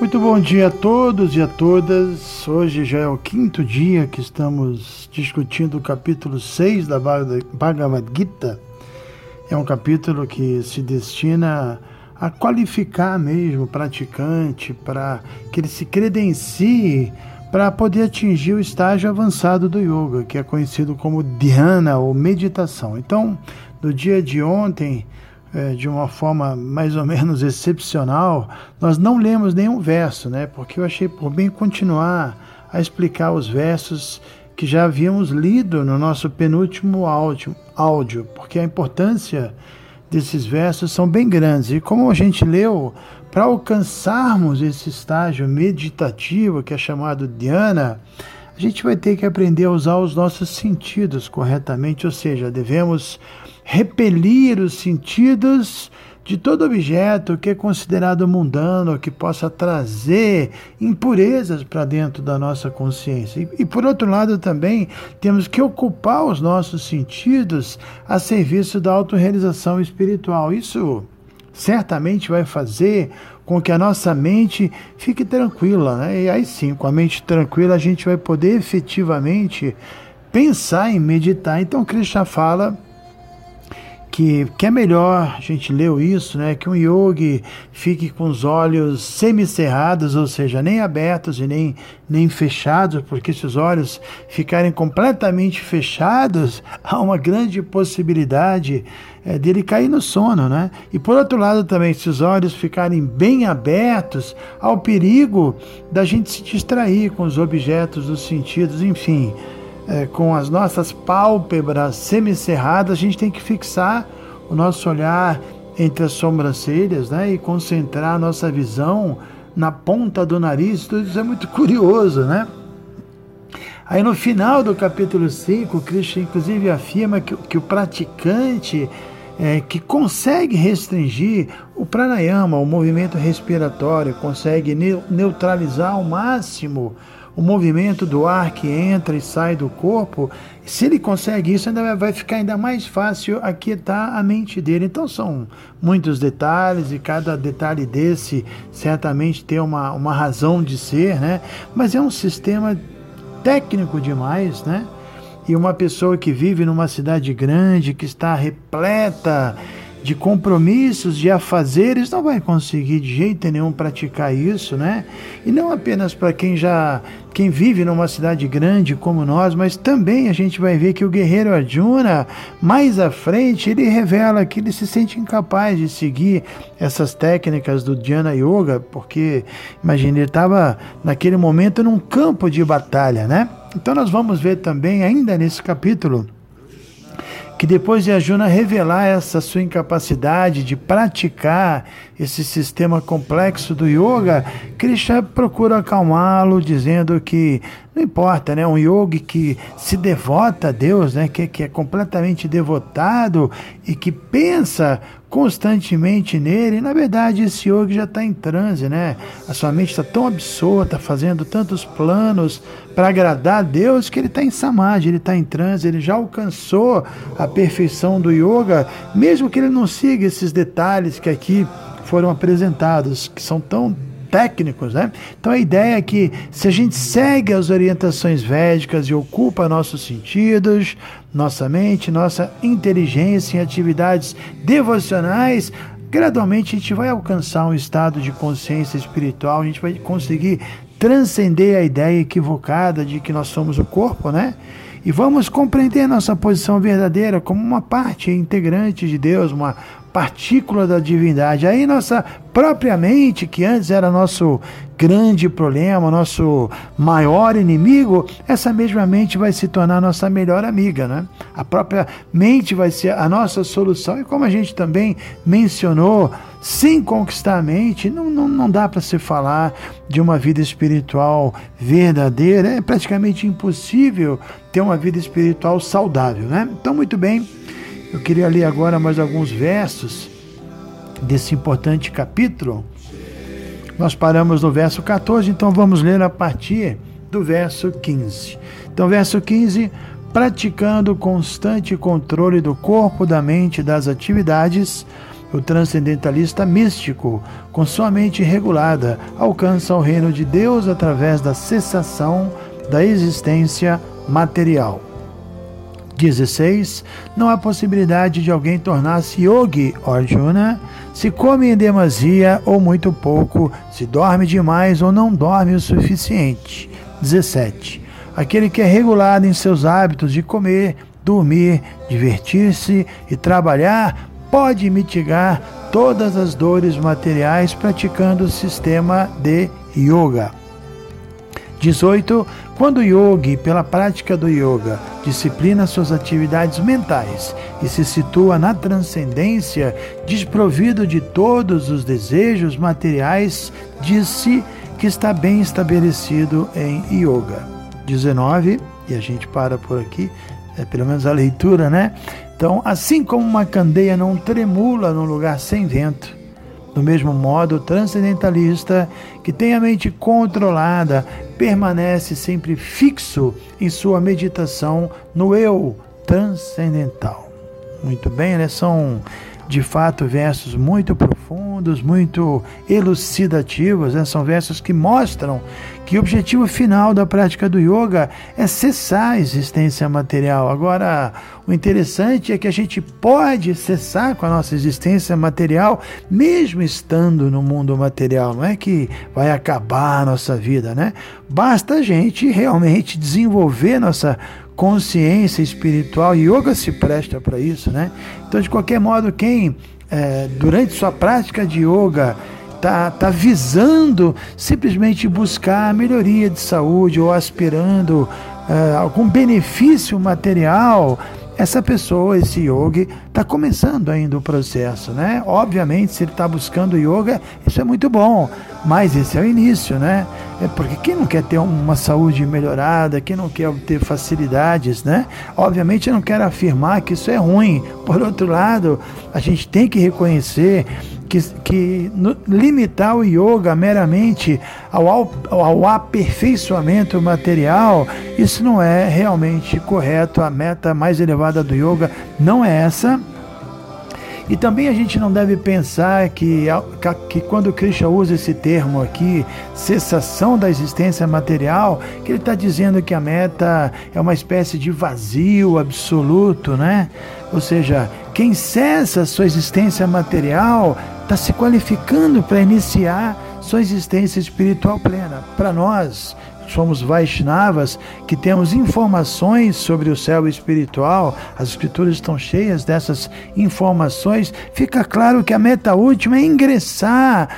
Muito bom dia a todos e a todas. Hoje já é o quinto dia que estamos discutindo o capítulo 6 da Bhagavad Gita. É um capítulo que se destina a qualificar mesmo o praticante para que ele se credencie para poder atingir o estágio avançado do yoga, que é conhecido como dhyana ou meditação. Então, no dia de ontem, é, de uma forma mais ou menos excepcional, nós não lemos nenhum verso, né? Porque eu achei por bem continuar a explicar os versos que já havíamos lido no nosso penúltimo áudio, áudio porque a importância desses versos são bem grandes. E como a gente leu, para alcançarmos esse estágio meditativo que é chamado dhyana, a gente vai ter que aprender a usar os nossos sentidos corretamente, ou seja, devemos repelir os sentidos de todo objeto que é considerado mundano, que possa trazer impurezas para dentro da nossa consciência. E, e, por outro lado, também temos que ocupar os nossos sentidos a serviço da autorrealização espiritual. Isso certamente vai fazer com que a nossa mente fique tranquila, né? E aí sim, com a mente tranquila, a gente vai poder efetivamente pensar em meditar. Então, Krishna fala que, que é melhor, a gente leu isso, né, que um yogi fique com os olhos semicerrados, ou seja, nem abertos e nem, nem fechados, porque se os olhos ficarem completamente fechados, há uma grande possibilidade é, dele cair no sono, né? E por outro lado também, se os olhos ficarem bem abertos, há o perigo da gente se distrair com os objetos dos sentidos, enfim é, com as nossas pálpebras semicerradas, a gente tem que fixar o nosso olhar entre as sobrancelhas né, e concentrar a nossa visão na ponta do nariz. Tudo isso é muito curioso, né? Aí no final do capítulo 5, Krishna inclusive afirma que, que o praticante é, que consegue restringir o pranayama, o movimento respiratório, consegue neutralizar ao máximo o movimento do ar que entra e sai do corpo, se ele consegue isso, ainda vai ficar ainda mais fácil aquietar a mente dele. Então são muitos detalhes e cada detalhe desse certamente tem uma, uma razão de ser, né? Mas é um sistema técnico demais, né? E uma pessoa que vive numa cidade grande, que está repleta de compromissos, de afazeres, não vai conseguir de jeito nenhum praticar isso, né? E não apenas para quem já quem vive numa cidade grande como nós, mas também a gente vai ver que o guerreiro Arjuna, mais à frente, ele revela que ele se sente incapaz de seguir essas técnicas do Dhyana Yoga, porque imagina, ele estava naquele momento num campo de batalha, né? Então nós vamos ver também ainda nesse capítulo que depois de Arjuna revelar essa sua incapacidade de praticar esse sistema complexo do yoga, Krishna procura acalmá-lo, dizendo que não importa, né? Um yogi que se devota a Deus, né? Que, que é completamente devotado e que pensa constantemente nele, na verdade esse yogi já está em transe, né? A sua mente está tão absorta, fazendo tantos planos para agradar a Deus que ele está em samadhi, ele está em transe, ele já alcançou a perfeição do yoga, mesmo que ele não siga esses detalhes que aqui foram apresentados, que são tão técnicos, né? Então a ideia é que se a gente segue as orientações védicas e ocupa nossos sentidos, nossa mente, nossa inteligência em atividades devocionais, gradualmente a gente vai alcançar um estado de consciência espiritual, a gente vai conseguir transcender a ideia equivocada de que nós somos o corpo, né? E vamos compreender nossa posição verdadeira como uma parte integrante de Deus, uma partícula da divindade. Aí nossa própria mente, que antes era nosso grande problema, nosso maior inimigo, essa mesma mente vai se tornar nossa melhor amiga, né? A própria mente vai ser a nossa solução. E como a gente também mencionou, sem conquistar a mente, não, não, não dá para se falar de uma vida espiritual verdadeira. É praticamente impossível ter uma vida espiritual saudável, né? Então, muito bem, eu queria ler agora mais alguns versos desse importante capítulo. Nós paramos no verso 14, então vamos ler a partir do verso 15. Então, verso 15: praticando constante controle do corpo, da mente e das atividades, o transcendentalista místico, com sua mente regulada, alcança o reino de Deus através da cessação da existência material. 16. Não há possibilidade de alguém tornar-se yogi, Arjuna, se come em demasia ou muito pouco, se dorme demais ou não dorme o suficiente. 17. Aquele que é regulado em seus hábitos de comer, dormir, divertir-se e trabalhar pode mitigar todas as dores materiais praticando o sistema de yoga. 18. Quando o yogi, pela prática do yoga, disciplina suas atividades mentais e se situa na transcendência, desprovido de todos os desejos materiais, diz-se que está bem estabelecido em yoga. 19. E a gente para por aqui, é pelo menos a leitura, né? Então, assim como uma candeia não tremula num lugar sem vento, do mesmo modo, o transcendentalista, que tem a mente controlada, permanece sempre fixo em sua meditação no eu transcendental. Muito bem, né? São de fato versos muito profundos, muito elucidativos, né? são versos que mostram que o objetivo final da prática do yoga é cessar a existência material. Agora, o interessante é que a gente pode cessar com a nossa existência material, mesmo estando no mundo material. Não é que vai acabar a nossa vida, né? Basta a gente realmente desenvolver nossa consciência espiritual. Yoga se presta para isso, né? Então, de qualquer modo, quem é, durante sua prática de yoga está tá visando simplesmente buscar melhoria de saúde ou aspirando uh, algum benefício material, essa pessoa, esse yogi, está começando ainda o processo, né? Obviamente, se ele está buscando yoga, isso é muito bom, mas esse é o início, né? É porque quem não quer ter uma saúde melhorada, quem não quer obter facilidades, né? Obviamente, eu não quero afirmar que isso é ruim. Por outro lado, a gente tem que reconhecer que, que no, limitar o yoga meramente ao, ao, ao aperfeiçoamento material, isso não é realmente correto. A meta mais elevada do yoga não é essa. E também a gente não deve pensar que, que quando Krishna usa esse termo aqui, cessação da existência material, que ele está dizendo que a meta é uma espécie de vazio absoluto, né? Ou seja, quem cessa sua existência material está se qualificando para iniciar sua existência espiritual plena. Para nós, somos Vaishnavas, que temos informações sobre o céu espiritual, as escrituras estão cheias dessas informações, fica claro que a meta última é ingressar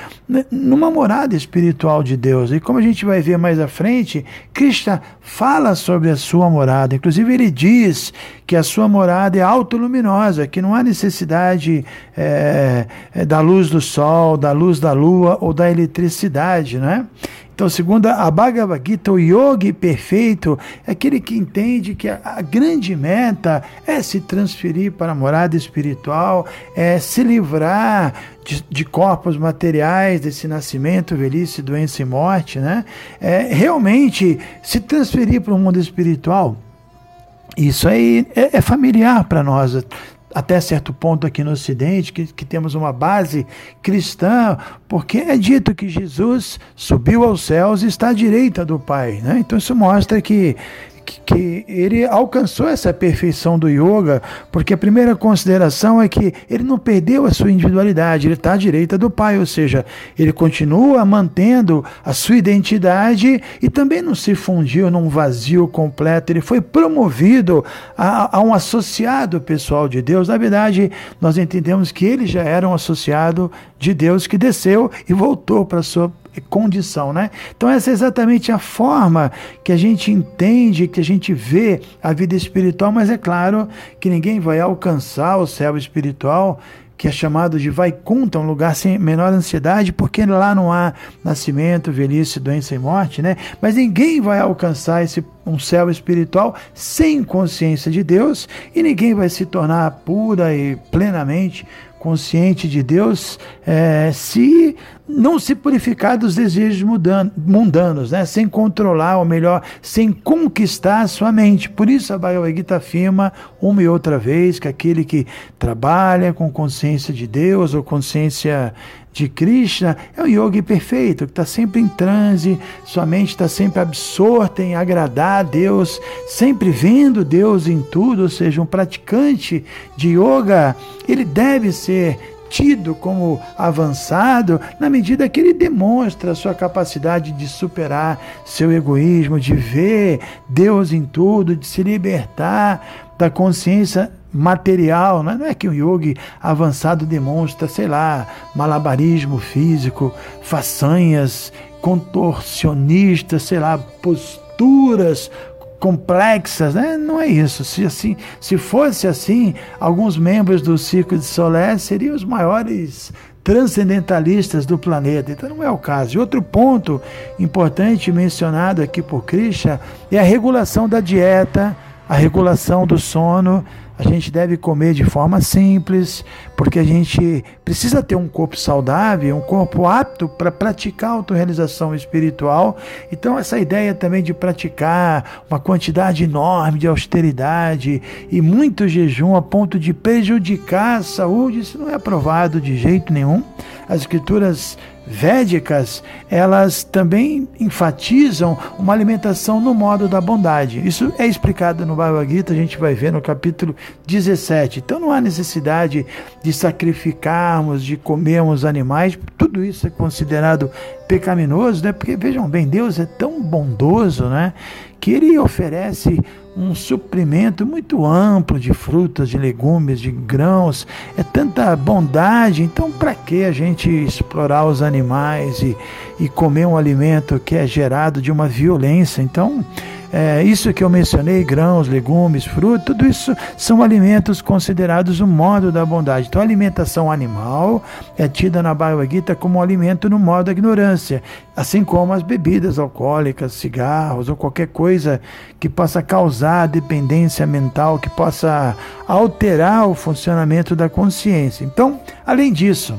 numa morada espiritual de Deus. E como a gente vai ver mais à frente, Krishna fala sobre a sua morada. Inclusive, ele diz que a sua morada é autoluminosa, que não há necessidade é, da luz do sol, da luz da lua ou da eletricidade, né? Então, segundo a Bhagavad Gita, o yogi perfeito é aquele que entende que a, grande meta é se transferir para a morada espiritual, é se livrar de, de corpos materiais, desse nascimento, velhice, doença e morte, né? É realmente se transferir para o mundo espiritual. Isso aí é, é familiar para nós até certo ponto aqui no Ocidente, que, que temos uma base cristã, porque é dito que Jesus subiu aos céus e está à direita do Pai. Né? Então isso mostra que, que ele alcançou essa perfeição do yoga, porque a primeira consideração é que ele não perdeu a sua individualidade, ele está à direita do Pai, ou seja, ele continua mantendo a sua identidade e também não se fundiu num vazio completo, ele foi promovido a, a um associado pessoal de Deus. Na verdade, nós entendemos que ele já era um associado de Deus que desceu e voltou para sua condição, né? Então essa é exatamente a forma que a gente entende, que a gente vê a vida espiritual, mas é claro que ninguém vai alcançar o céu espiritual que é chamado de vai conta, um lugar sem menor ansiedade, porque lá não há nascimento, velhice, doença e morte, né? Mas ninguém vai alcançar esse um céu espiritual sem consciência de Deus e ninguém vai se tornar pura e plenamente consciente de Deus é, se não se purificar dos desejos mundanos, né? sem controlar, ou melhor, sem conquistar a sua mente. Por isso a Bhagavad Gita afirma uma e outra vez que aquele que trabalha com consciência de Deus ou consciência de Krishna é um yogi perfeito, que está sempre em transe, sua mente está sempre absorta em agradar a Deus, sempre vendo Deus em tudo, ou seja, um praticante de yoga, ele deve ser tido como avançado na medida que ele demonstra sua capacidade de superar seu egoísmo, de ver Deus em tudo, de se libertar da consciência material, né? não é que o yogi avançado demonstra, sei lá, malabarismo físico, façanhas contorcionistas, sei lá, posturas complexas, né? Não é isso. Se assim, se fosse assim, alguns membros do Circo de Solé seriam os maiores transcendentalistas do planeta. Então não é o caso. E outro ponto importante mencionado aqui por Krishna é a regulação da dieta, a regulação do sono a gente deve comer de forma simples, porque a gente precisa ter um corpo saudável, um corpo apto para praticar a autorrealização espiritual. Então, essa ideia também de praticar uma quantidade enorme de austeridade e muito jejum a ponto de prejudicar a saúde, isso não é aprovado de jeito nenhum. As escrituras védicas, elas também enfatizam uma alimentação no modo da bondade. Isso é explicado no Bhagavad Gita, a gente vai ver no capítulo 17. Então não há necessidade de sacrificarmos, de comermos animais, tudo isso é considerado pecaminoso, né? Porque vejam bem, Deus é tão bondoso, né? Que ele oferece um suprimento muito amplo de frutas, de legumes, de grãos, é tanta bondade, então para que a gente explorar os animais e, e comer um alimento que é gerado de uma violência? Então, é, isso que eu mencionei, grãos, legumes, frutos, tudo isso são alimentos considerados o modo da bondade. Então, a alimentação animal é tida na Bhagavad Gita como um alimento no modo da ignorância, assim como as bebidas alcoólicas, cigarros ou qualquer coisa que possa causar dependência mental, que possa alterar o funcionamento da consciência. Então, além disso,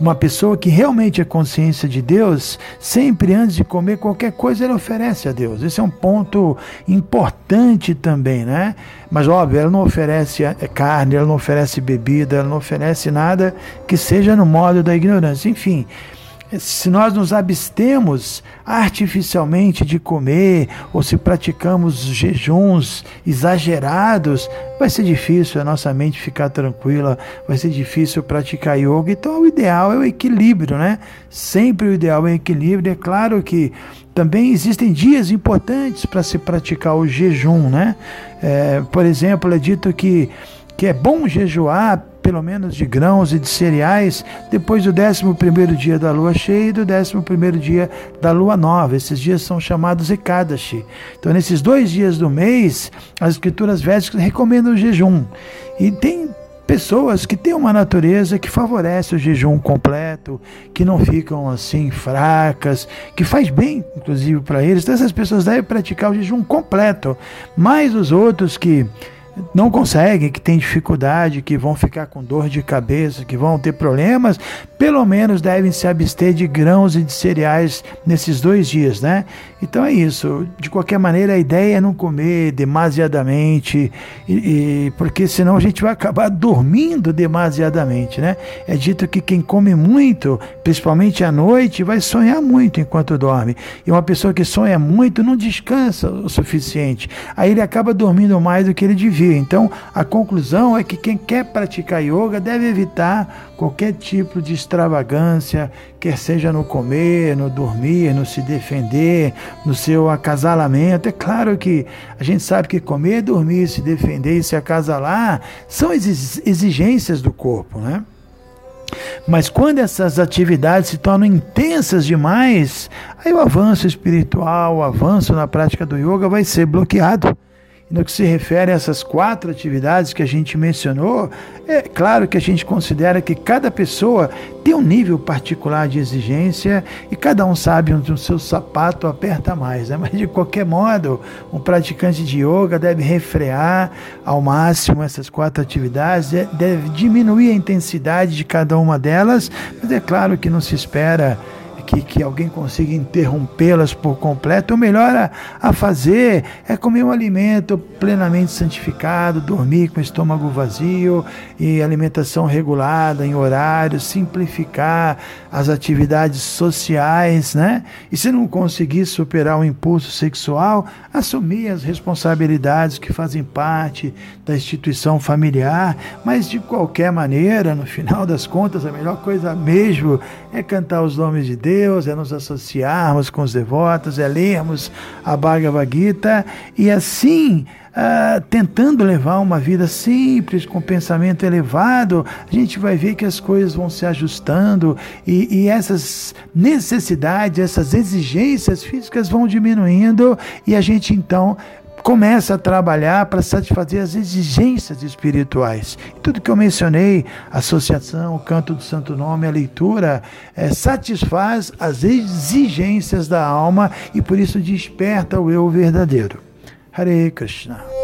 uma pessoa que realmente é consciência de Deus, sempre antes de comer qualquer coisa, ela oferece a Deus. Esse é um ponto importante também, né? Mas óbvio, ela não oferece é, carne, ela não oferece bebida, ela não oferece nada que seja no modo da ignorância. Enfim, se nós nos abstemos artificialmente de comer ou se praticamos jejuns exagerados, vai ser difícil a nossa mente ficar tranquila, vai ser difícil praticar yoga. Então, o ideal é o equilíbrio, né? Sempre o ideal é o equilíbrio. É claro que também existem dias importantes para se praticar o jejum, né? É, por exemplo, é dito que, que é bom jejuar pelo menos de grãos e de cereais, depois do 11 dia da lua cheia e do 11 dia da lua nova. Esses dias são chamados Ekadashi. Então, nesses dois dias do mês, as escrituras védicas recomendam o jejum. E tem pessoas que têm uma natureza que favorece o jejum completo, que não ficam assim fracas, que faz bem, inclusive, para eles. Então, essas pessoas devem praticar o jejum completo. Mas os outros que não conseguem, que têm dificuldade, que vão ficar com dor de cabeça, que vão ter problemas, pelo menos devem se abster de grãos e de cereais nesses dois dias, né? Então é isso. De qualquer maneira, a ideia é não comer demasiadamente, e, e, porque senão a gente vai acabar dormindo demasiadamente, né? É dito que quem come muito, principalmente à noite, vai sonhar muito enquanto dorme. E uma pessoa que sonha muito não descansa o suficiente. Aí ele acaba dormindo mais do que ele devia então, a conclusão é que quem quer praticar yoga deve evitar qualquer tipo de extravagância, quer seja no comer, no dormir, no se defender, no seu acasalamento. É claro que a gente sabe que comer, dormir, se defender e se acasalar são exigências do corpo, né? Mas quando essas atividades se tornam intensas demais, aí o avanço espiritual, o avanço na prática do yoga vai ser bloqueado. No que se refere a essas quatro atividades que a gente mencionou, é claro que a gente considera que cada pessoa tem um nível particular de exigência e cada um sabe onde o seu sapato aperta mais. Né? Mas de qualquer modo, um praticante de yoga deve refrear ao máximo essas quatro atividades, deve diminuir a intensidade de cada uma delas, mas é claro que não se espera que, que alguém consiga interrompê-las por completo, o melhor a, a fazer é comer um alimento plenamente santificado, dormir com o estômago vazio e alimentação regulada em horário, simplificar as atividades sociais, né? E se não conseguir superar o impulso sexual, assumir as responsabilidades que fazem parte da instituição familiar, mas de qualquer maneira, no final das contas, a melhor coisa mesmo é cantar os nomes de Deus Deus, é nos associarmos com os devotos, é lermos a Bhagavad Gita e assim. Uh, tentando levar uma vida simples, com pensamento elevado, a gente vai ver que as coisas vão se ajustando e, e essas necessidades, essas exigências físicas vão diminuindo e a gente então começa a trabalhar para satisfazer as exigências espirituais. Tudo que eu mencionei, associação, o canto do santo nome, a leitura, é, satisfaz as exigências da alma e por isso desperta o eu verdadeiro. Hare Krishna.